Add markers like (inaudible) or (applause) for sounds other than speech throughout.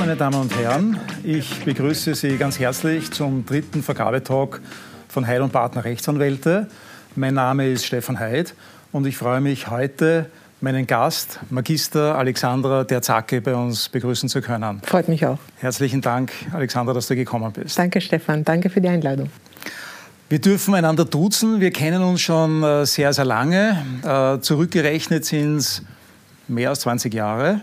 meine Damen und Herren. Ich begrüße Sie ganz herzlich zum dritten Vergabetalk von Heid und Partner Rechtsanwälte. Mein Name ist Stefan Heid und ich freue mich heute, meinen Gast, Magister Alexandra Derzacke, bei uns begrüßen zu können. Freut mich auch. Herzlichen Dank, Alexandra, dass du gekommen bist. Danke, Stefan. Danke für die Einladung. Wir dürfen einander duzen. Wir kennen uns schon äh, sehr, sehr lange. Äh, zurückgerechnet sind es mehr als 20 Jahre.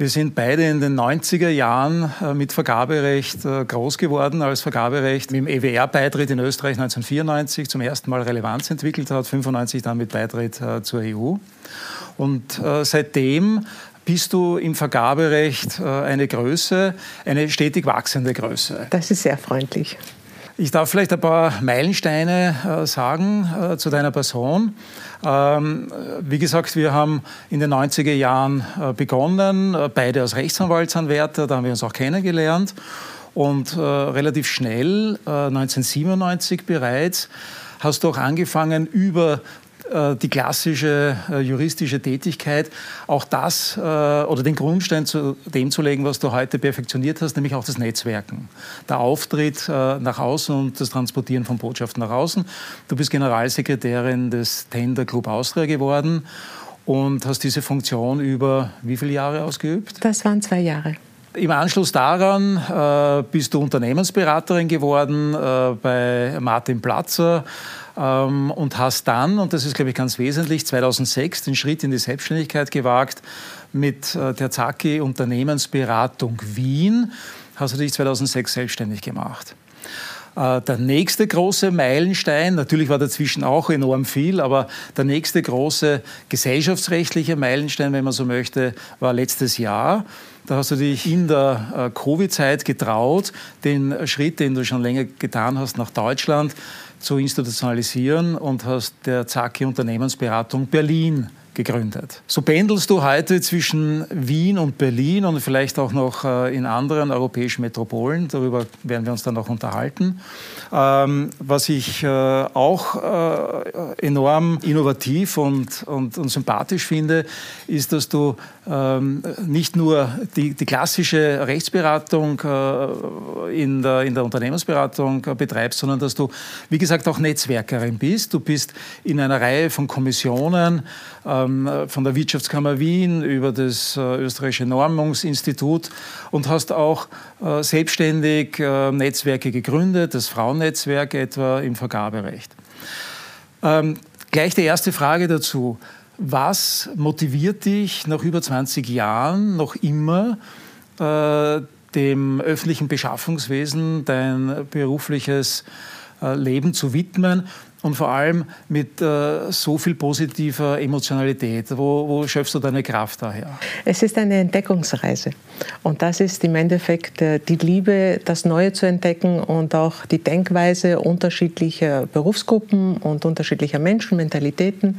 Wir sind beide in den 90er Jahren äh, mit Vergaberecht groß geworden, als Vergaberecht mit dem EWR-Beitritt in Österreich 1994 zum ersten Mal Relevanz entwickelt hat, 95 dann mit Beitritt zur EU. Und seitdem bist du im Vergaberecht eine Größe, eine stetig wachsende Größe. Das ist sehr freundlich. Ich darf vielleicht ein paar Meilensteine äh, sagen äh, zu deiner Person. Ähm, wie gesagt, wir haben in den 90er Jahren äh, begonnen, äh, beide als Rechtsanwaltsanwärter, da haben wir uns auch kennengelernt. Und äh, relativ schnell, 1997 äh, bereits, hast du auch angefangen, über die klassische äh, juristische Tätigkeit, auch das äh, oder den Grundstein zu dem zu legen, was du heute perfektioniert hast, nämlich auch das Netzwerken. Der Auftritt nach außen und das Transportieren von Botschaften nach außen. Du bist Generalsekretärin des Tender Club Austria geworden und hast diese Funktion über wie viele Jahre ausgeübt? Das waren zwei Jahre. Im Anschluss daran äh, bist du Unternehmensberaterin geworden äh, bei Martin Platzer ähm, und hast dann, und das ist, glaube ich, ganz wesentlich, 2006 den Schritt in die Selbstständigkeit gewagt mit äh, der Zaki Unternehmensberatung Wien. Hast du dich 2006 selbstständig gemacht. Äh, der nächste große Meilenstein, natürlich war dazwischen auch enorm viel, aber der nächste große gesellschaftsrechtliche Meilenstein, wenn man so möchte, war letztes Jahr. Da hast du dich in der äh, Covid-Zeit getraut, den Schritt, den du schon länger getan hast, nach Deutschland zu institutionalisieren und hast der Zacki Unternehmensberatung Berlin gegründet. So pendelst du heute zwischen Wien und Berlin und vielleicht auch noch äh, in anderen europäischen Metropolen. Darüber werden wir uns dann noch unterhalten. Ähm, was ich äh, auch äh, enorm innovativ und, und, und sympathisch finde, ist, dass du ähm, nicht nur die, die klassische Rechtsberatung in der, in der Unternehmensberatung betreibst, sondern dass du, wie gesagt, auch Netzwerkerin bist. Du bist in einer Reihe von Kommissionen, ähm, von der Wirtschaftskammer Wien über das äh, österreichische Normungsinstitut und hast auch äh, selbstständig äh, Netzwerke gegründet, das Frauennetzwerk etwa im Vergaberecht. Ähm, gleich die erste Frage dazu. Was motiviert dich nach über 20 Jahren noch immer, dem öffentlichen Beschaffungswesen dein berufliches Leben zu widmen und vor allem mit äh, so viel positiver Emotionalität. Wo, wo schöpfst du deine Kraft daher? Es ist eine Entdeckungsreise. Und das ist im Endeffekt äh, die Liebe, das Neue zu entdecken und auch die Denkweise unterschiedlicher Berufsgruppen und unterschiedlicher Menschen, Mentalitäten.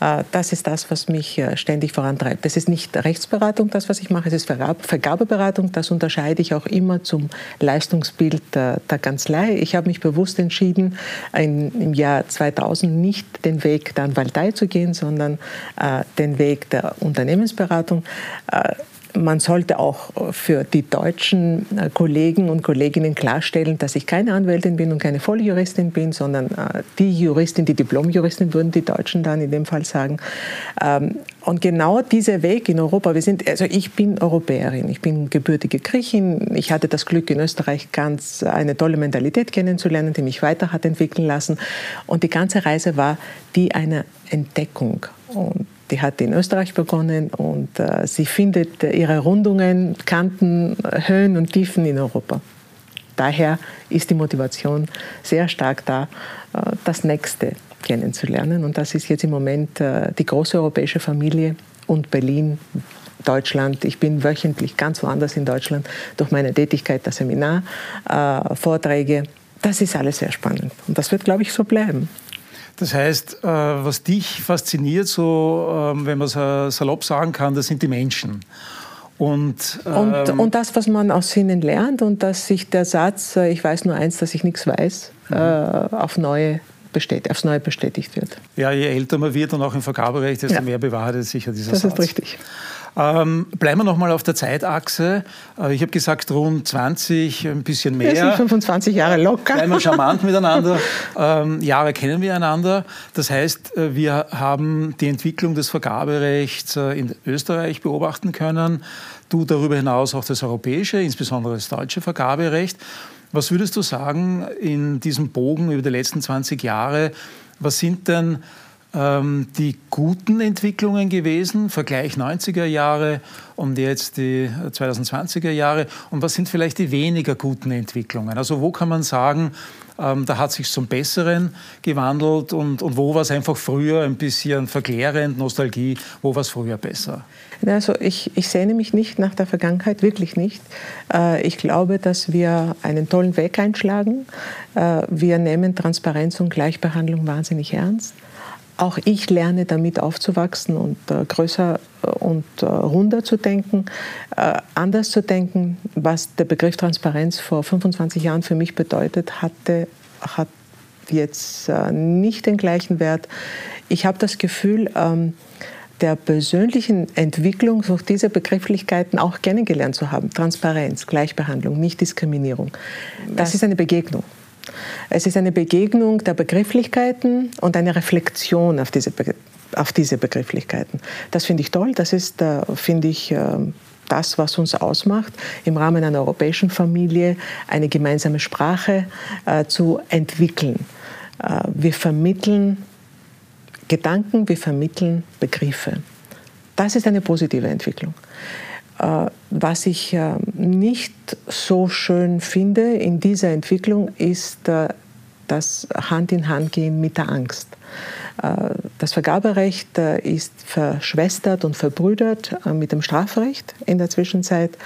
Äh, das ist das, was mich äh, ständig vorantreibt. Es ist nicht Rechtsberatung, das, was ich mache, es ist Vergabeberatung. Das unterscheide ich auch immer zum Leistungsbild der, der Kanzlei. Ich habe mich bewusst entschieden, ein, im Jahr 2000 nicht den Weg der Anwaltei zu gehen, sondern äh, den Weg der Unternehmensberatung. Äh, man sollte auch für die deutschen äh, Kollegen und Kolleginnen klarstellen, dass ich keine Anwältin bin und keine Volljuristin bin, sondern äh, die Juristin, die Diplomjuristin, würden die Deutschen dann in dem Fall sagen. Ähm, und genau dieser Weg in Europa, wir sind, also ich bin Europäerin, ich bin gebürtige Griechin, ich hatte das Glück in Österreich ganz eine tolle Mentalität kennenzulernen, die mich weiter hat entwickeln lassen. Und die ganze Reise war die einer Entdeckung. Und die hat in Österreich begonnen und äh, sie findet ihre Rundungen, Kanten, Höhen und Tiefen in Europa. Daher ist die Motivation sehr stark da, äh, das Nächste kennenzulernen. Und das ist jetzt im Moment äh, die große europäische Familie und Berlin, Deutschland. Ich bin wöchentlich ganz woanders in Deutschland durch meine Tätigkeit, das Seminar, äh, Vorträge. Das ist alles sehr spannend. Und das wird, glaube ich, so bleiben. Das heißt, äh, was dich fasziniert, so ähm, wenn man es salopp sagen kann, das sind die Menschen. Und, ähm, und, und, das, was man aus ihnen lernt und dass sich der Satz, äh, ich weiß nur eins, dass ich nichts weiß, mhm. äh, auf neue bestätigt, aufs Neue bestätigt wird. Ja, je älter man wird und auch im Vergaberecht, desto ja. mehr bewahrheitet sich ja dieser das Satz. Das ist richtig. Ähm, bleiben wir nochmal auf der Zeitachse. Äh, ich habe gesagt, rund 20, ein bisschen mehr. Wir sind 25 Jahre locker. Bleiben wir charmant (laughs) miteinander. Ähm, Jahre kennen wir einander. Das heißt, äh, wir haben die Entwicklung des Vergaberechts äh, in Österreich beobachten können. Du darüber hinaus auch das europäische, insbesondere das deutsche Vergaberecht. Was würdest du sagen in diesem Bogen über die letzten 20 Jahre? Was sind denn ähm, die guten Entwicklungen gewesen, Vergleich 90er Jahre und jetzt die 2020er Jahre? Und was sind vielleicht die weniger guten Entwicklungen? Also wo kann man sagen, ähm, da hat sich zum Besseren gewandelt und, und wo war es einfach früher ein bisschen verklärend, Nostalgie, wo war es früher besser? Also ich, ich sehne mich nicht nach der Vergangenheit, wirklich nicht. Äh, ich glaube, dass wir einen tollen Weg einschlagen. Äh, wir nehmen Transparenz und Gleichbehandlung wahnsinnig ernst. Auch ich lerne damit aufzuwachsen und äh, größer und runder zu denken, anders zu denken. Was der Begriff Transparenz vor 25 Jahren für mich bedeutet hatte, hat jetzt nicht den gleichen Wert. Ich habe das Gefühl, ähm, der persönlichen Entwicklung durch diese Begrifflichkeiten auch kennengelernt zu haben. Transparenz, Gleichbehandlung, Nichtdiskriminierung. Das ist eine Begegnung. Es ist eine Begegnung der Begrifflichkeiten und eine Reflexion auf diese, auf diese Begrifflichkeiten. Das finde ich toll. Das ist, äh, finde ich, äh, das, was uns ausmacht, im Rahmen einer europäischen Familie eine gemeinsame Sprache äh, zu entwickeln. wir vermitteln Gedanken, wir vermitteln Begriffe. Das ist eine positive Entwicklung. Äh, was ich äh, nicht so schön finde in dieser Entwicklung ist äh, das Hand in Hand gehen mit der Angst. Das Vergaberecht ist verschwestert und verbrüdert mit dem Strafrecht in der Zwischenzeit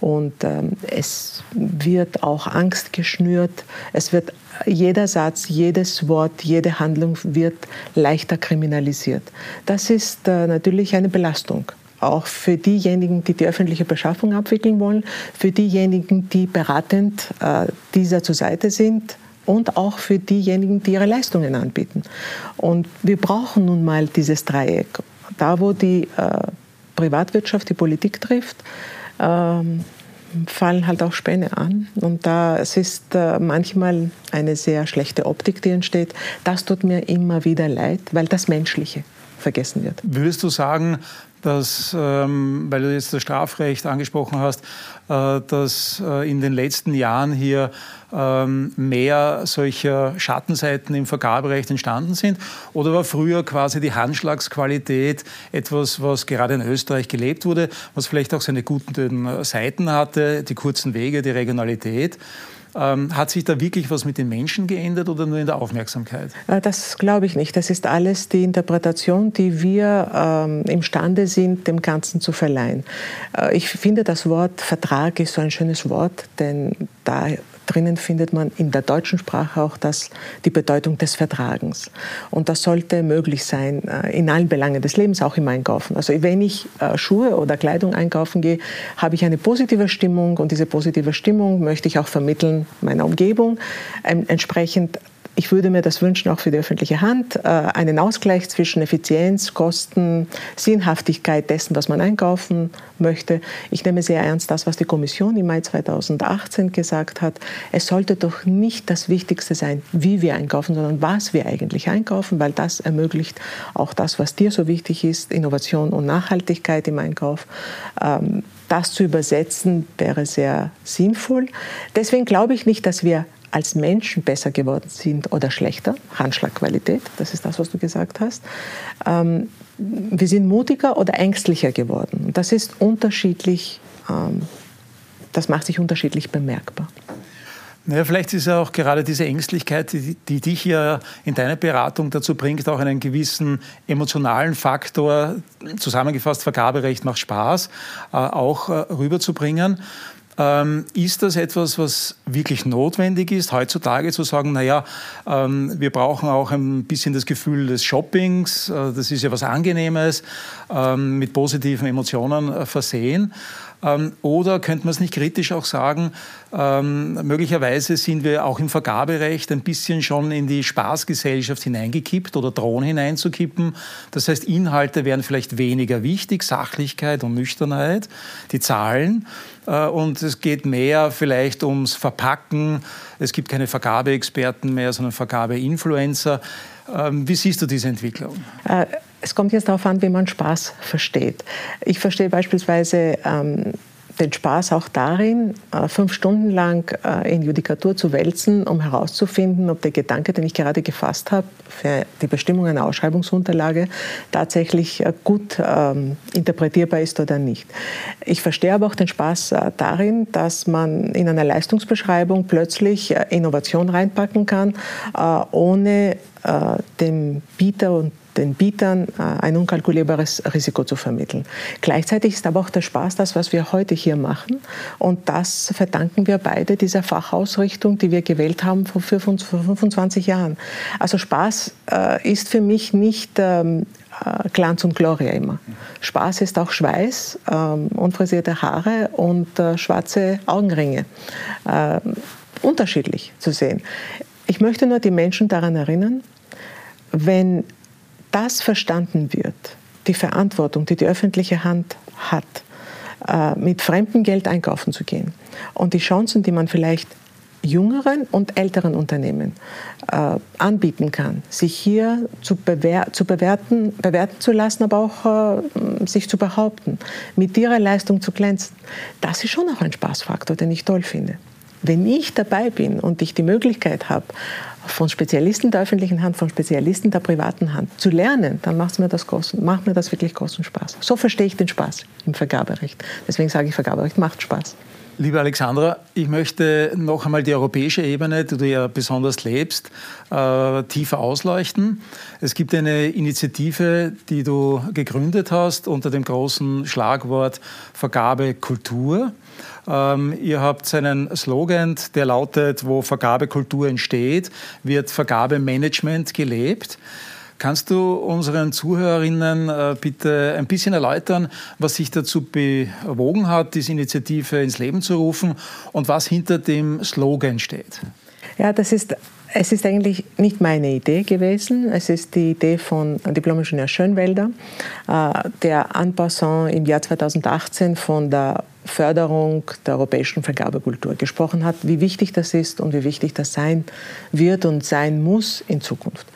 und ähm, es wird auch Angst geschnürt. Es wird jeder Satz, jedes Wort, jede Handlung wird leichter kriminalisiert. Das ist äh, natürlich eine Belastung auch für diejenigen, die die öffentliche Beschaffung abwickeln wollen, für diejenigen, die beratend äh, dieser zur Seite sind und auch für diejenigen, die ihre Leistungen anbieten. Und wir brauchen nun mal dieses Dreieck. Da, wo die äh, Privatwirtschaft die Politik trifft, ähm, fallen halt auch Späne an. Und da es ist äh, manchmal eine sehr schlechte Optik, die entsteht. Das tut mir immer wieder leid, weil das Menschliche vergessen wird. Würdest du sagen, dass, ähm, weil du jetzt das Strafrecht angesprochen hast, äh, dass äh, in den letzten Jahren hier ähm, mehr solcher Schattenseiten im Vergaberecht entstanden sind? Oder war früher quasi die Handschlagsqualität etwas, was gerade in Österreich gelebt wurde, was vielleicht auch seine guten Seiten hatte, die kurzen Wege, die Regionalität? Ähm, hat sich da wirklich was mit den Menschen geändert oder nur in der Aufmerksamkeit? Äh, das glaube ich nicht. Das ist alles die Interpretation, die wir ähm, imstande sind, dem Ganzen zu verleihen. Äh, ich finde, das Wort Vertrag ist so ein schönes Wort, denn da drinnen findet man in der deutschen Sprache auch das, die Bedeutung des Vertragens. Und das sollte möglich sein äh, in allen Belangen des Lebens, auch im Einkaufen. Also wenn ich äh, Schuhe oder Kleidung einkaufen gehe, habe ich eine positive Stimmung und diese positive Stimmung möchte ich auch vermitteln meiner Umgebung. Entsprechend ich würde mir das wünschen, auch für die öffentliche Hand, äh, einen Ausgleich zwischen Effizienz, Kosten, Sinnhaftigkeit dessen, was man einkaufen möchte. Ich nehme sehr ernst das, was die Kommission im Mai 2018 gesagt hat. Es sollte doch nicht das Wichtigste sein, wie wir einkaufen, sondern was wir eigentlich einkaufen, weil das ermöglicht auch das, was dir so wichtig ist, Innovation und Nachhaltigkeit im Einkauf. Ähm, das zu übersetzen wäre sehr sinnvoll. Deswegen glaube ich nicht, dass wir als Menschen besser geworden sind oder schlechter, Handschlagqualität, das ist das, was du gesagt hast. Ähm, wir sind mutiger oder ängstlicher geworden. Das ist unterschiedlich, ähm, das macht sich unterschiedlich bemerkbar. Naja, vielleicht ist ja auch gerade diese Ängstlichkeit, die, die, dich ja in deiner Beratung dazu bringt, auch einen gewissen emotionalen Faktor, zusammengefasst Vergaberecht macht Spaß, äh, auch äh, rüberzubringen. Ähm, ist das etwas, was wirklich notwendig ist, heutzutage zu sagen, naja, ähm, wir brauchen auch ein bisschen das Gefühl des Shoppings, äh, das ist ja was Angenehmes, ähm, mit positiven Emotionen äh, versehen. Ähm, oder könnte man es nicht kritisch auch sagen, ähm, möglicherweise sind wir auch im Vergaberecht ein bisschen schon in die Spaßgesellschaft hineingekippt oder drohen hineinzukippen. Das heißt, Inhalte wären vielleicht weniger wichtig, Sachlichkeit und Nüchternheit, die Zahlen. Äh, und es geht mehr vielleicht ums Verpacken. Es gibt keine Vergabeexperten mehr, sondern Vergabeinfluencer. Ähm, wie siehst du diese Entwicklung? Äh, es kommt jetzt darauf an, wie man Spaß versteht. Ich verstehe beispielsweise ähm, den Spaß auch darin, äh, fünf Stunden lang äh, in Judikatur zu wälzen, um herauszufinden, ob der Gedanke, den ich gerade gefasst habe, für die Bestimmung einer Ausschreibungsunterlage tatsächlich äh, gut ähm, interpretierbar ist oder nicht. Ich verstehe aber auch den Spaß darin, dass man in einer Leistungsbeschreibung plötzlich Innovation reinpacken kann, ohne dem Bieter und den Bietern äh, ein unkalkulierbares Risiko zu vermitteln. Gleichzeitig ist aber auch der Spaß das, was wir heute hier machen. Und das verdanken wir beide dieser Fachausrichtung, die wir gewählt haben vor 25 Jahren. Also Spaß äh, ist für mich nicht ähm, äh, Glanz und Gloria immer. Spaß ist auch Schweiß, ähm, unfrisierte Haare und schwarze Augenringe. unterschiedlich zu sehen. Ich möchte nur die Menschen daran erinnern, wenn das verstanden wird, die Verantwortung, die die öffentliche Hand hat, äh, mit fremdem Geld einkaufen zu gehen und die Chancen, die man vielleicht jüngeren und älteren Unternehmen äh, anbieten kann, sich hier zu, bewer zu bewerten, bewerten zu lassen, aber auch äh, sich zu behaupten, mit ihrer Leistung zu glänzen, das ist schon auch ein Spaßfaktor, den ich toll finde. Wenn ich dabei bin und ich die Möglichkeit habe, von Spezialisten der öffentlichen Hand, von Spezialisten der privaten Hand zu lernen, dann macht mir das, kosten, macht mir das wirklich großen Spaß. So verstehe ich den Spaß im Vergaberecht. Deswegen sage ich, Vergaberecht macht Spaß. Liebe Alexandra, ich möchte noch einmal die europäische Ebene, die du ja besonders lebst, äh, tiefer ausleuchten. Es gibt eine Initiative, die du gegründet hast unter dem großen Schlagwort Vergabekultur. Ähm, ihr habt einen Slogan, der lautet, wo Vergabekultur entsteht, wird Vergabemanagement gelebt. Kannst du unseren Zuhörerinnen äh, bitte ein bisschen erläutern, was sich dazu bewogen hat, diese Initiative ins Leben zu rufen und was hinter dem Slogan steht? Ja, das ist es ist eigentlich nicht meine Idee gewesen. Es ist die Idee von Diplom-Ingenieur Schönwelder, äh, der en passant im Jahr 2018 von der Förderung der europäischen Vergabekultur gesprochen hat, wie wichtig das ist und wie wichtig das sein wird und sein muss in Zukunft.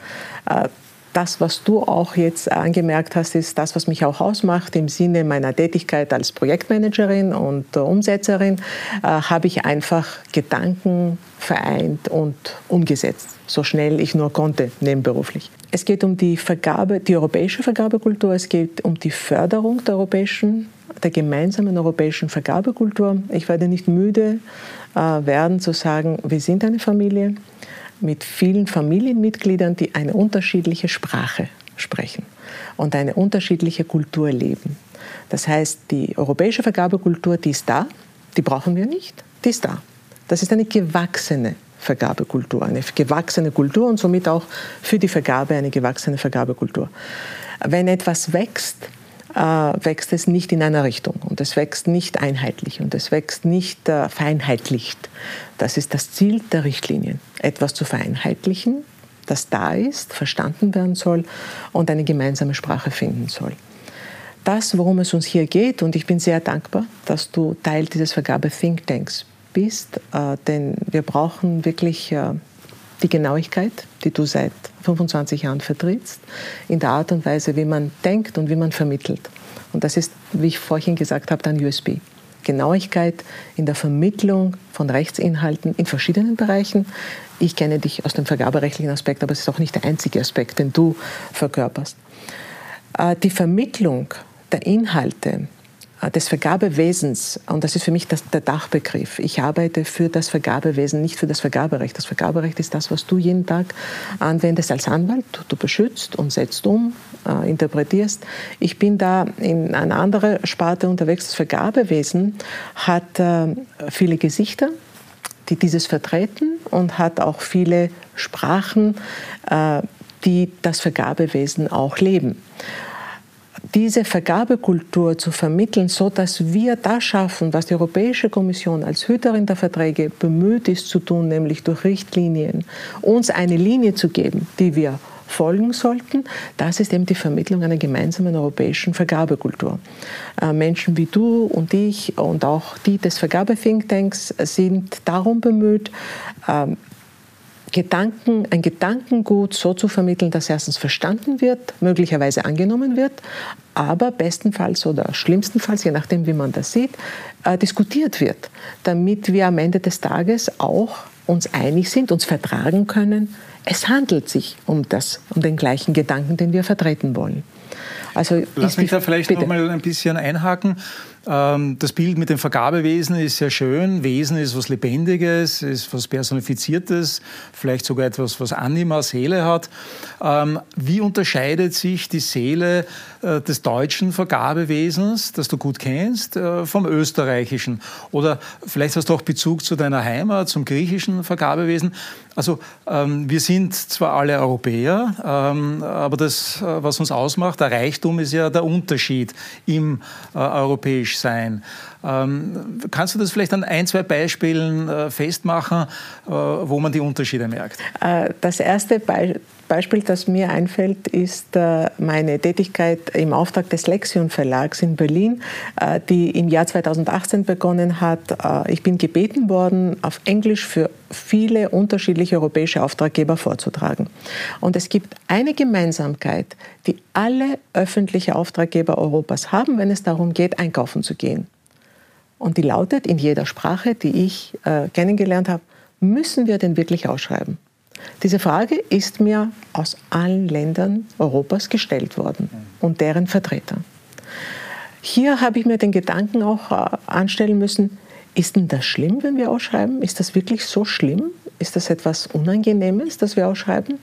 Äh, das, was du auch jetzt angemerkt hast, ist das, was mich auch ausmacht. Im Sinne meiner Tätigkeit als Projektmanagerin und Umsetzerin äh, habe ich einfach Gedanken vereint und umgesetzt, so schnell ich nur konnte, nebenberuflich. Es geht um die Vergabe, die europäische Vergabekultur, es geht um die Förderung der europäischen der gemeinsamen europäischen Vergabekultur. Ich werde nicht müde äh, werden zu sagen, wir sind eine Familie mit vielen Familienmitgliedern, die eine unterschiedliche Sprache sprechen und eine unterschiedliche Kultur leben. Das heißt, die europäische Vergabekultur, die ist da, die brauchen wir nicht, die ist da. Das ist eine gewachsene Vergabekultur, eine gewachsene Kultur und somit auch für die Vergabe eine gewachsene Vergabekultur. Wenn etwas wächst, äh, wächst es nicht in einer Richtung und es wächst nicht einheitlich und es wächst nicht äh, vereinheitlicht. Das ist das Ziel der Richtlinien, etwas zu vereinheitlichen, das da ist, verstanden werden soll und eine gemeinsame Sprache finden soll. Das, worum es uns hier geht, und ich bin sehr dankbar, dass du Teil dieses Vergabe-Thinktanks bist, äh, denn wir brauchen wirklich äh, die Genauigkeit, die du seit 25 Jahren vertrittst, in der Art und Weise, wie man denkt und wie man vermittelt. Und das ist, wie ich vorhin gesagt habe, dein USB. Genauigkeit in der Vermittlung von Rechtsinhalten in verschiedenen Bereichen. Ich kenne dich aus dem vergaberechtlichen Aspekt, aber es ist auch nicht der einzige Aspekt, den du verkörperst. Äh, die Vermittlung der Inhalte des Vergabewesens, und das ist für mich das, der Dachbegriff. Ich arbeite für das Vergabewesen, nicht für das Vergaberecht. Das Vergaberecht ist das, was du jeden Tag anwendest als Anwalt. Du beschützt und setzt um, äh, interpretierst. Ich bin da in einer anderen Sparte unterwegs. Das Vergabewesen hat äh, viele Gesichter, die dieses vertreten und hat auch viele Sprachen, äh, die das Vergabewesen auch leben. Diese Vergabekultur zu vermitteln, so dass wir das schaffen, was die Europäische Kommission als Hüterin der Verträge bemüht ist zu tun, nämlich durch Richtlinien uns eine Linie zu geben, die wir folgen sollten, das ist eben die Vermittlung einer gemeinsamen europäischen Vergabekultur. Äh, Menschen wie du und ich und auch die des Vergabe-Thinktanks sind darum bemüht, ähm, Gedanken, ein Gedankengut so zu vermitteln, dass erstens verstanden wird, möglicherweise angenommen wird, aber bestenfalls oder schlimmstenfalls, je nachdem, wie man das sieht, äh, diskutiert wird, damit wir am Ende des Tages auch uns einig sind, uns vertragen können. Es handelt sich um das, um den gleichen Gedanken, den wir vertreten wollen. Also Lass mich da vielleicht noch mal ein bisschen einhaken. Ähm, das Bild mit dem Vergabewesen ist sehr schön. Wesen ist was Lebendiges, ist was Personifiziertes, vielleicht sogar etwas, was Anima, Seele hat. Ähm, wie unterscheidet sich die Seele äh, des deutschen Vergabewesens, das du gut kennst, äh, vom österreichischen? Oder vielleicht hast du auch Bezug zu deiner Heimat, zum griechischen Vergabewesen. Also ähm, wir sind zwar alle Europäer, aber das, äh, was uns ausmacht, der Reichtum ist ja der Unterschied im europäischen politisch sein. Ähm, kannst du das vielleicht an ein, zwei Beispielen äh, festmachen, äh, wo man die Unterschiede merkt? Äh, das erste Be Beispiel, das mir einfällt, ist äh, meine Tätigkeit im Auftrag des Lexion Verlags in Berlin, äh, die im Jahr 2018 begonnen hat. Äh, ich bin gebeten worden, auf Englisch für viele unterschiedliche europäische Auftraggeber vorzutragen. Und es gibt eine Gemeinsamkeit, die alle öffentlichen Auftraggeber Europas haben, wenn es darum geht, einkaufen zu gehen. Und die lautet in jeder Sprache, die ich kennengelernt habe, müssen wir denn wirklich ausschreiben? Diese Frage ist mir aus allen Ländern Europas gestellt worden und deren Vertreter. Hier habe ich mir den Gedanken auch äh, anstellen müssen, ist denn das schlimm, wenn wir ausschreiben? Ist das wirklich so schlimm? Ist das etwas Unangenehmes, dass wir ausschreiben?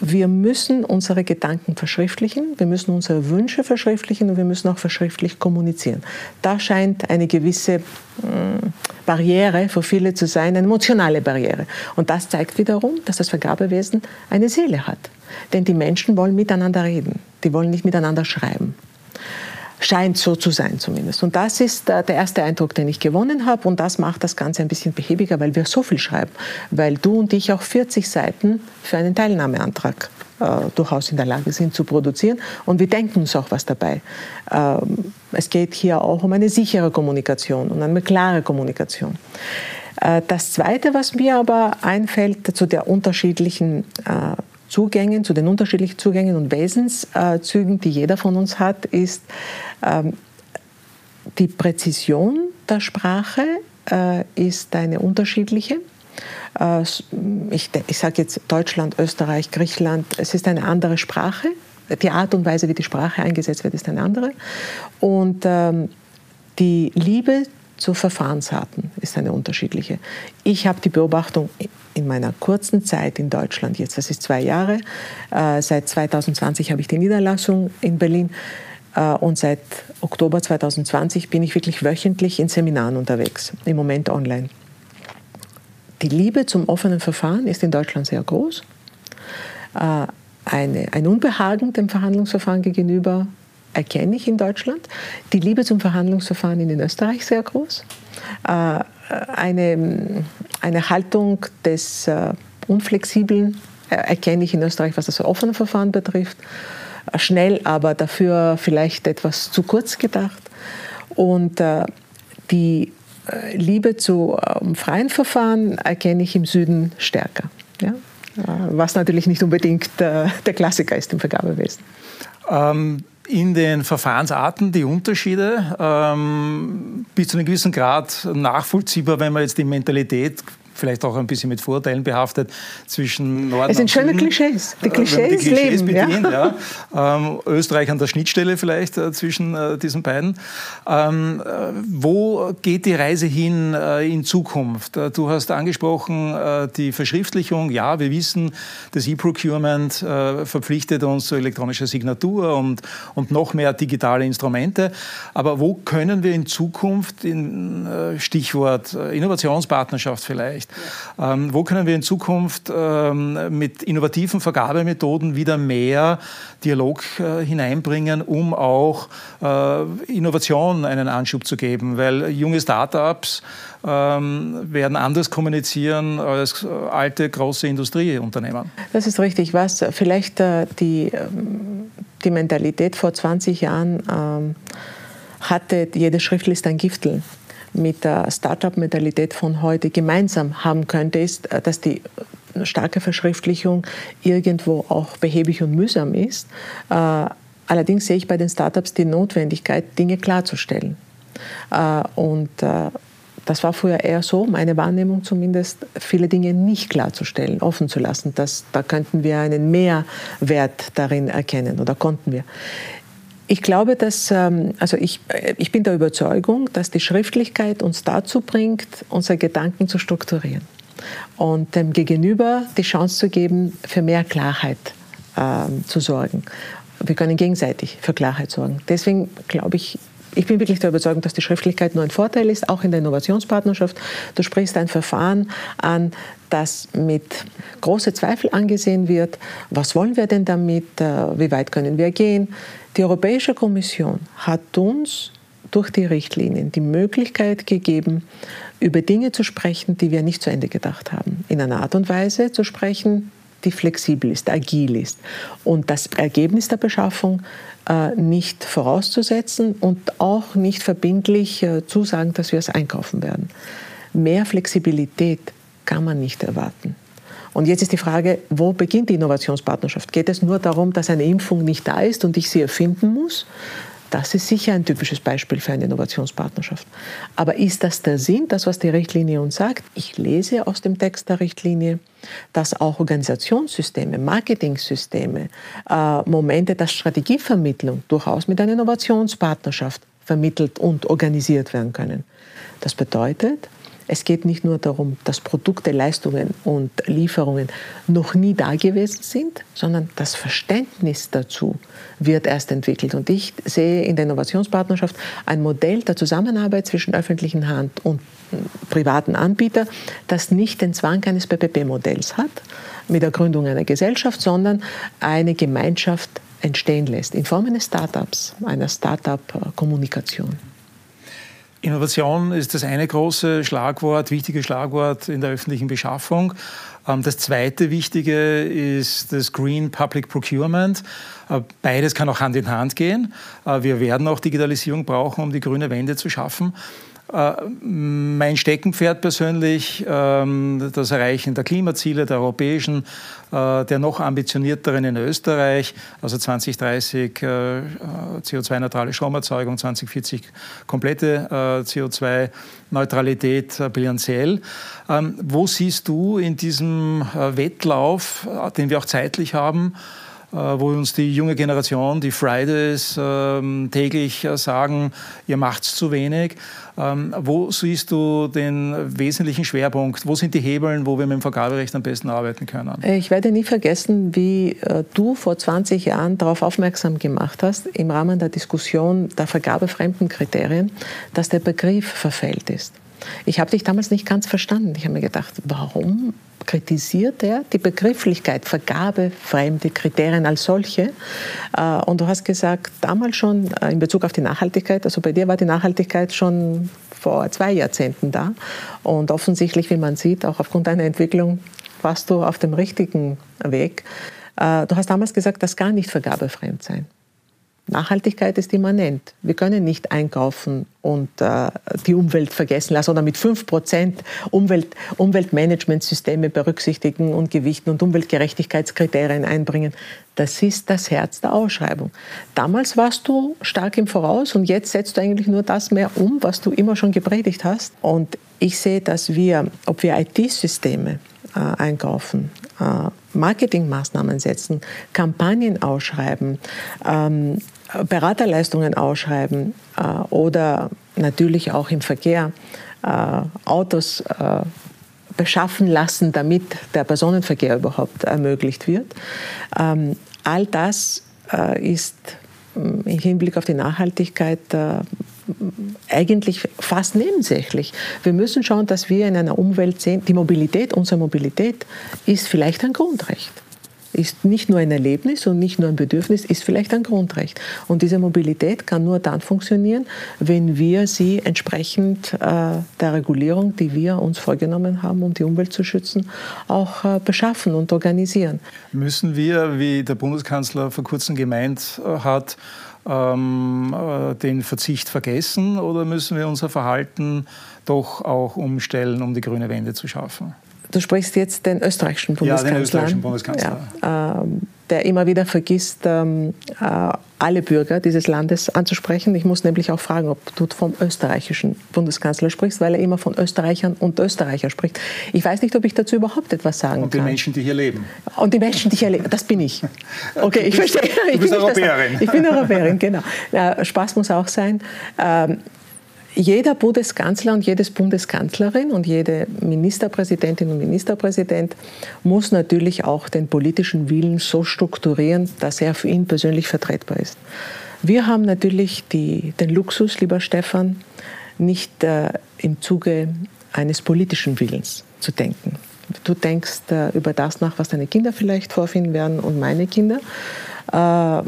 Wir müssen unsere Gedanken verschriftlichen, wir müssen unsere Wünsche verschriftlichen und wir müssen auch verschriftlich kommunizieren. Da scheint eine gewisse äh, Barriere für viele zu sein, eine emotionale Barriere. Und das zeigt wiederum, dass das Vergabewesen eine Seele hat. Denn die Menschen wollen miteinander reden, die wollen nicht miteinander schreiben scheint so zu sein zumindest. Und das ist äh, der erste Eindruck, den ich gewonnen habe. Und das macht das Ganze ein bisschen behäbiger, weil wir so viel schreiben. Weil du und ich auch 40 Seiten für einen Teilnahmeantrag äh, durchaus in der Lage sind zu produzieren. Und wir denken uns auch was dabei. Ähm, es geht hier auch um eine sichere Kommunikation und eine klare Kommunikation. Äh, das Zweite, was mir aber einfällt zu der unterschiedlichen äh, Zugängen, zu den unterschiedlichen Zugängen und Wesenszügen, die jeder von uns hat, ist ähm, die Präzision der Sprache äh, ist eine unterschiedliche. Äh, ich, ich sage jetzt Deutschland, Österreich, Griechenland, es ist eine andere Sprache. Die Art und Weise, wie die Sprache eingesetzt wird, ist eine andere. Und ähm, die Liebe zu Verfahrensarten ist eine unterschiedliche. Ich habe die Beobachtung in meiner kurzen Zeit in Deutschland, jetzt das ist zwei Jahre, äh, seit 2020 habe ich die Niederlassung in Berlin äh, und seit Oktober 2020 bin ich wirklich wöchentlich in Seminaren unterwegs, im Moment online. Die Liebe zum offenen Verfahren ist in Deutschland sehr groß. Äh, eine, ein Unbehagen dem Verhandlungsverfahren gegenüber erkenne ich in Deutschland. Die Liebe zum Verhandlungsverfahren in Österreich sehr groß. Äh, eine, eine Haltung des äh, Unflexiblen äh, erkenne ich in Österreich, was das offene Verfahren betrifft. Schnell, aber dafür vielleicht etwas zu kurz gedacht. Und die Liebe zu freien Verfahren erkenne ich im Süden stärker. Ja? Was natürlich nicht unbedingt der Klassiker ist im Vergabewesen. Ähm in den Verfahrensarten die Unterschiede ähm, bis zu einem gewissen Grad nachvollziehbar, wenn man jetzt die Mentalität vielleicht auch ein bisschen mit Vorteilen behaftet zwischen Norden Es sind schöne Klischees. Die Klischees, die Klischees leben. Bedient, ja. ja. (laughs) Ähm, Österreich an der Schnittstelle vielleicht äh, zwischen äh, diesen beiden. Ähm, äh, wo geht die Reise hin äh, in Zukunft? Äh, du hast angesprochen, äh, die Verschriftlichung. Ja, wir wissen, das E-Procurement verpflichtet uns zu elektronischer Signatur und, und noch mehr digitale Instrumente. Aber wo können wir in Zukunft, in Stichwort Innovationspartnerschaft vielleicht, ist. Ähm, wo können wir in Zukunft ähm, mit innovativen Vergabemethoden wieder mehr Dialog äh, hineinbringen, um auch äh, Innovation einen Anschub zu geben? Weil junge Startups ähm, werden anders kommunizieren als alte große Industrieunternehmen. Das ist richtig. Was vielleicht äh, die, ähm, die Mentalität vor 20 Jahren ähm, hatte, jede Schrift ist ein Giftel mit der Startup-Mentalität von heute gemeinsam haben könnte, ist, äh, dass die starke Verschriftlichung irgendwo auch behäbig und mühsam ist. Äh, allerdings sehe ich bei den Startups die Notwendigkeit, Dinge klarzustellen. Äh, und das war früher eher so, meine Wahrnehmung zumindest, viele Dinge nicht klarzustellen, offen zu lassen. Das, da könnten wir einen Mehrwert darin erkennen oder konnten wir. Ich glaube, dass, ähm, also ich, äh, ich bin der Überzeugung, dass die Schriftlichkeit uns dazu bringt, unsere Gedanken zu strukturieren und dem Gegenüber die Chance zu geben, für mehr Klarheit ähm, zu sorgen. Wir können gegenseitig für Klarheit sorgen. Deswegen glaube ich, ich bin wirklich der Überzeugung, dass die Schriftlichkeit nur ein Vorteil ist, auch in der Innovationspartnerschaft. Du sprichst ein Verfahren an, das mit große Zweifel angesehen wird. Was wollen wir denn damit? Äh, wie weit können wir gehen? Die Europäische Kommission hat uns durch die Richtlinien die Möglichkeit gegeben, über Dinge zu sprechen, die wir nicht zu Ende gedacht haben. In einer Art und Weise zu sprechen, die flexibel ist, agil ist. Und das Ergebnis der Beschaffung nicht vorauszusetzen und auch nicht verbindlich äh, zusagen, dass wir es einkaufen werden. Mehr Flexibilität kann man nicht erwarten. Und jetzt ist die Frage, wo beginnt die Innovationspartnerschaft? Geht es nur darum, dass eine Impfung nicht da ist und ich sie erfinden muss? Das ist sicher ein typisches Beispiel für eine Innovationspartnerschaft. Aber ist das der Sinn, das, was die Richtlinie uns sagt? Ich lese aus dem Text der Richtlinie, dass auch Organisationssysteme, Marketingsysteme, äh, Momente der Strategievermittlung durchaus mit einer Innovationspartnerschaft vermittelt und organisiert werden können. Das bedeutet, es geht nicht nur darum, dass Produkte, Leistungen und Lieferungen noch nie da gewesen sind, sondern das Verständnis dazu wird erst entwickelt. Und ich sehe in der Innovationspartnerschaft ein Modell der Zusammenarbeit zwischen öffentlichen Hand und privaten Anbietern, das nicht den Zwang eines PPP-Modells hat, mit der Gründung einer Gesellschaft, sondern eine Gemeinschaft entstehen lässt, in Form eines Startups, einer Startup-Kommunikation. Innovation ist das eine große Schlagwort, wichtige Schlagwort in der öffentlichen Beschaffung. Ähm, das zweite wichtige ist das Green Public Procurement. Äh, beides kann auch Hand in Hand gehen. Äh, wir werden auch Digitalisierung brauchen, um die grüne Wende zu schaffen. Äh, mein Steckenpferd persönlich, ähm, das Erreichen der Klimaziele der europäischen, äh, der noch ambitionierteren in Österreich, also 2030 äh, CO2-neutrale Stromerzeugung, 2040 komplette CO2-Neutralität bilanziell. Ähm, wo siehst du in diesem Wettlauf, den wir auch zeitlich haben, wo uns die junge Generation, die Fridays, ähm, täglich sagen, ihr macht zu wenig. Ähm, wo siehst du den wesentlichen Schwerpunkt? Wo sind die Hebeln, wo wir mit dem Vergaberecht am besten arbeiten können? Ich werde nie vergessen, wie äh, du vor 20 Jahren darauf aufmerksam gemacht hast, im Rahmen der Diskussion der vergabefremden Kriterien, dass der Begriff verfällt ist. Ich habe dich damals nicht ganz verstanden. Ich habe mir gedacht, warum kritisiert er die Begrifflichkeit Vergabe fremde Kriterien als solche. Äh, und du hast gesagt, damals schon äh, in Bezug auf die Nachhaltigkeit, also bei dir war die Nachhaltigkeit schon vor zwei Jahrzehnten da. Und offensichtlich, wie man sieht, auch aufgrund deiner Entwicklung warst du auf dem richtigen Weg. Äh, du hast damals gesagt, das kann nicht vergabefremd sein. Nachhaltigkeit ist immanent. Wir können nicht einkaufen und äh, die Umwelt vergessen lassen oder mit 5% Umwelt, Umweltmanagementsysteme berücksichtigen und gewichten und Umweltgerechtigkeitskriterien einbringen. Das ist das Herz der Ausschreibung. Damals warst du stark im Voraus und jetzt setzt du eigentlich nur das mehr um, was du immer schon gepredigt hast. Und ich sehe, dass wir, ob wir IT-Systeme äh, einkaufen, äh, Marketingmaßnahmen setzen, Kampagnen ausschreiben, ähm, Beraterleistungen ausschreiben äh, oder natürlich auch im Verkehr äh, Autos äh, beschaffen lassen, damit der Personenverkehr überhaupt ermöglicht wird. Ähm, all das äh, ist mm, im Hinblick auf die Nachhaltigkeit äh, eigentlich fast nebensächlich. Wir müssen schauen, dass wir in einer Umwelt sehen, die Mobilität, unsere Mobilität ist vielleicht ein Grundrecht ist nicht nur ein Erlebnis und nicht nur ein Bedürfnis, ist vielleicht ein Grundrecht. Und diese Mobilität kann nur dann funktionieren, wenn wir sie entsprechend äh, der Regulierung, die wir uns vorgenommen haben, um die Umwelt zu schützen, auch äh, beschaffen und organisieren. Müssen wir, wie der Bundeskanzler vor kurzem gemeint äh, hat, ähm, äh, den Verzicht vergessen oder müssen wir unser Verhalten doch auch umstellen, um die grüne Wende zu schaffen? Du sprichst jetzt den österreichischen Bundeskanzler. Ja, den österreichischen Bundeskanzler. Ja, ähm, der immer wieder vergisst, ähm, äh, alle Bürger dieses Landes anzusprechen. Ich muss nämlich auch fragen, ob du vom österreichischen Bundeskanzler sprichst, weil er immer von Österreichern und Österreicher spricht. Ich weiß nicht, ob ich dazu überhaupt etwas sagen kann. Und die kann. Menschen, die hier leben. Und die Menschen, die hier leben, das bin ich. (laughs) Okay, ich verstehe. Du bist Europäerin. Ich bin Europäerin, genau. Ja, Spaß muss auch sein. Ähm, jeder Bundeskanzler und jedes Bundeskanzlerin und jede Ministerpräsidentin und Ministerpräsident muss natürlich auch den politischen Willen so strukturieren, dass er für ihn persönlich vertretbar ist. Wir haben natürlich die, den Luxus, lieber Stefan, nicht äh, im Zuge eines politischen Willens zu denken. Du denkst äh, über das nach, was deine Kinder vielleicht vorfinden werden und meine Kinder äh,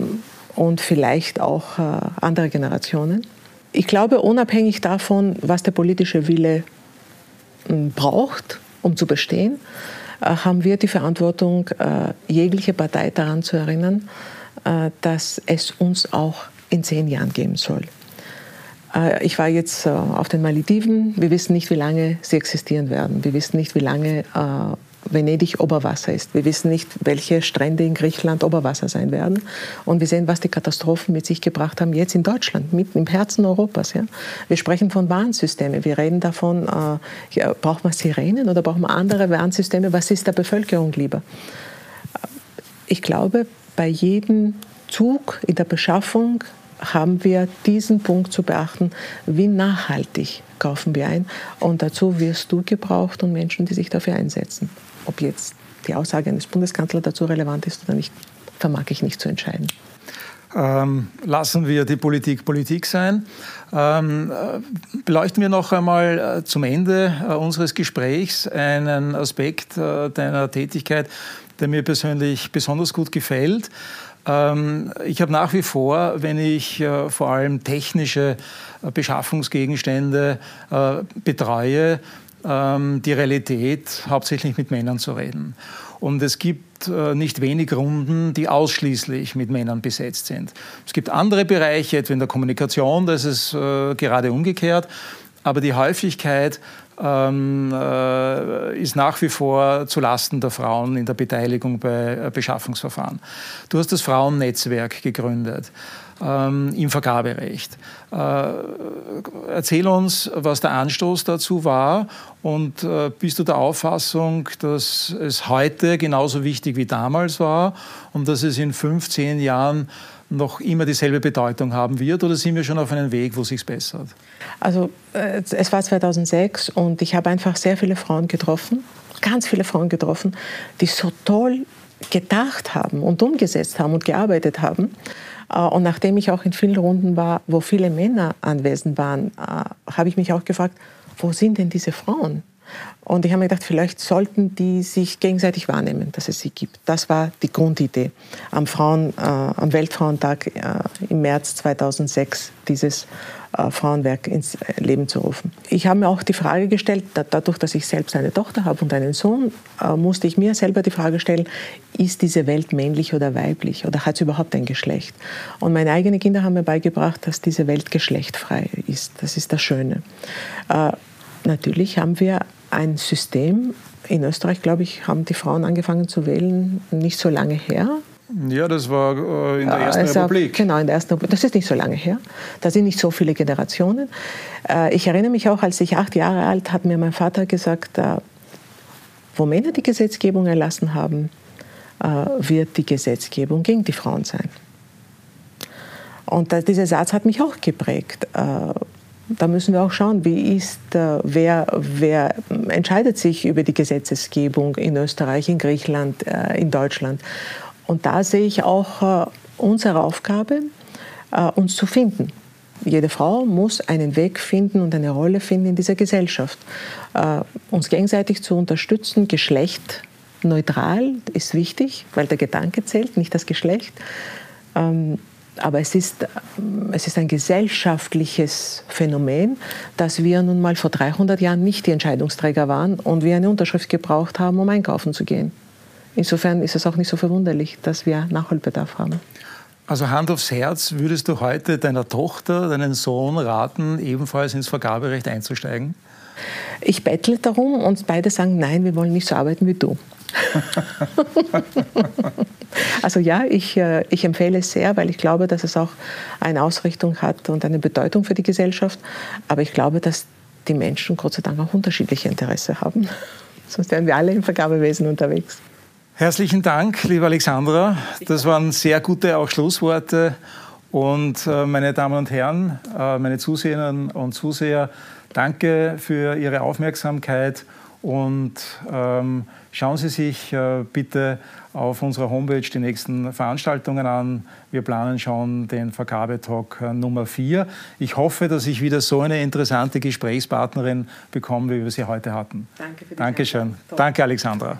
und vielleicht auch äh, andere Generationen. Ich glaube, unabhängig davon, was der politische Wille hm, braucht, um zu bestehen, äh, haben wir die Verantwortung, äh, jegliche Partei daran zu erinnern, äh, dass es uns auch in zehn Jahren geben soll. Ich war jetzt auf den Malediven. Wir wissen nicht, wie lange sie existieren werden. Wir wissen nicht, wie lange Venedig Oberwasser ist. Wir wissen nicht, welche Strände in Griechenland Oberwasser sein werden. Und wir sehen, was die Katastrophen mit sich gebracht haben, jetzt in Deutschland, mitten im Herzen Europas. Ja. Wir sprechen von Warnsystemen. Wir reden davon, äh, ja, braucht man Sirenen oder braucht man andere Warnsysteme? Was ist der Bevölkerung lieber? Ich glaube, bei jedem Zug in der Beschaffung haben wir diesen Punkt zu beachten, wie nachhaltig kaufen wir ein. Und dazu wirst du gebraucht und Menschen, die sich dafür einsetzen. Ob jetzt die Aussage eines Bundeskanzlers dazu relevant ist oder nicht, vermag ich nicht zu entscheiden. Ähm, lassen wir die Politik Politik sein. Ähm, äh, beleuchten wir noch einmal äh, zum Ende äh, unseres Gesprächs einen Aspekt deiner Tätigkeit, der mir persönlich besonders gut gefällt. Ähm, ich habe nach wie vor, wenn ich vor allem technische Beschaffungsgegenstände betreue, die Realität hauptsächlich mit Männern zu reden. Und es gibt äh, nicht wenig Runden, die ausschließlich mit Männern besetzt sind. Es gibt andere Bereiche, etwa in der Kommunikation, da ist äh, gerade umgekehrt. Aber die Häufigkeit ähm, äh, ist nach wie vor zu Lasten der Frauen in der Beteiligung bei äh, Beschaffungsverfahren. Du hast das Frauennetzwerk gegründet ähm, im Vergaberecht. Äh, erzähl uns, was der Anstoß dazu war und äh, bist du der Auffassung, dass es heute genauso wichtig wie damals war und dass es in 15 Jahren noch immer dieselbe Bedeutung haben wird oder sind wir schon auf einem Weg, wo sich bessert? Also äh, es war 2006 und ich habe einfach sehr viele Frauen getroffen, ganz viele Frauen getroffen, die so toll gedacht haben und umgesetzt haben und gearbeitet haben. Äh, und nachdem ich auch in vielen Runden war, wo viele Männer anwesend waren, äh, habe ich mich auch gefragt, wo sind denn diese Frauen? Und ich habe mir gedacht, vielleicht sollten die sich gegenseitig wahrnehmen, dass es sie gibt. Das war die Grundidee am, Frauen, äh, am Weltfrauentag äh, im März 2006, dieses äh, Frauenwerk ins Leben zu rufen. Ich habe mir auch die Frage gestellt, da, dadurch, dass ich selbst eine Tochter habe und einen Sohn, äh, musste ich mir selber die Frage stellen, ist diese Welt männlich oder weiblich oder hat sie überhaupt ein Geschlecht? Und meine eigenen Kinder haben mir beigebracht, dass diese Welt geschlechtfrei ist. Das ist das Schöne. Äh, natürlich haben wir ein System. In Österreich, glaube ich, haben die Frauen angefangen zu wählen nicht so lange her. Ja, das war äh, in der Ersten also, Republik. Genau, in der Ersten Republik. Das ist nicht so lange her. Da sind nicht so viele Generationen. Äh, ich erinnere mich auch, als ich acht Jahre alt, hat mir mein Vater gesagt, äh, wo Männer die Gesetzgebung erlassen haben, wird die Gesetzgebung gegen die Frauen sein. Und dieser Satz hat mich auch geprägt da müssen wir auch schauen, wie ist, äh, wer, wer entscheidet sich über die Gesetzesgebung in Österreich, in Griechenland, äh, in Deutschland. Und da sehe ich auch äh, unsere Aufgabe, uns zu finden. jede Frau muss einen Weg finden und eine Rolle finden in dieser Gesellschaft. Uns gegenseitig zu unterstützen, Geschlecht neutral ist wichtig, weil der Gedanke zählt, nicht das Geschlecht. Aber es ist, es ist ein gesellschaftliches Phänomen, dass wir nun mal vor 300 Jahren nicht die Entscheidungsträger waren und wir eine Unterschrift gebraucht haben, um einkaufen zu gehen. Insofern ist es auch nicht so verwunderlich, dass wir Nachholbedarf haben. Also Hand aufs Herz, würdest du heute deiner Tochter, deinen Sohn raten, ebenfalls ins Vergaberecht einzusteigen? Ich bettle darum und beide sagen, nein, wir wollen nicht so arbeiten wie du. (laughs) also ja, ich, äh, ich empfehle es sehr, weil ich glaube, dass es auch eine Ausrichtung hat und eine Bedeutung für die Gesellschaft. Aber ich glaube, dass die Menschen Gott sei Dank auch unterschiedliche Interesse haben. (laughs) Sonst wären wir alle im Vergabewesen unterwegs. Herzlichen Dank, liebe Alexandra. Das waren sehr gute auch Schlussworte. Und äh, meine Damen und Herren, äh, meine Zuseherinnen und Zuseher, danke für Ihre Aufmerksamkeit und ähm, schauen Sie sich äh, bitte auf unserer Homepage die nächsten Veranstaltungen an. Wir planen schon den Vergabetalk äh, Nummer 4. Ich hoffe, dass ich wieder so eine interessante Gesprächspartnerin bekomme, wie wir sie heute hatten. Danke für die Dankeschön. Danke, Alexandra.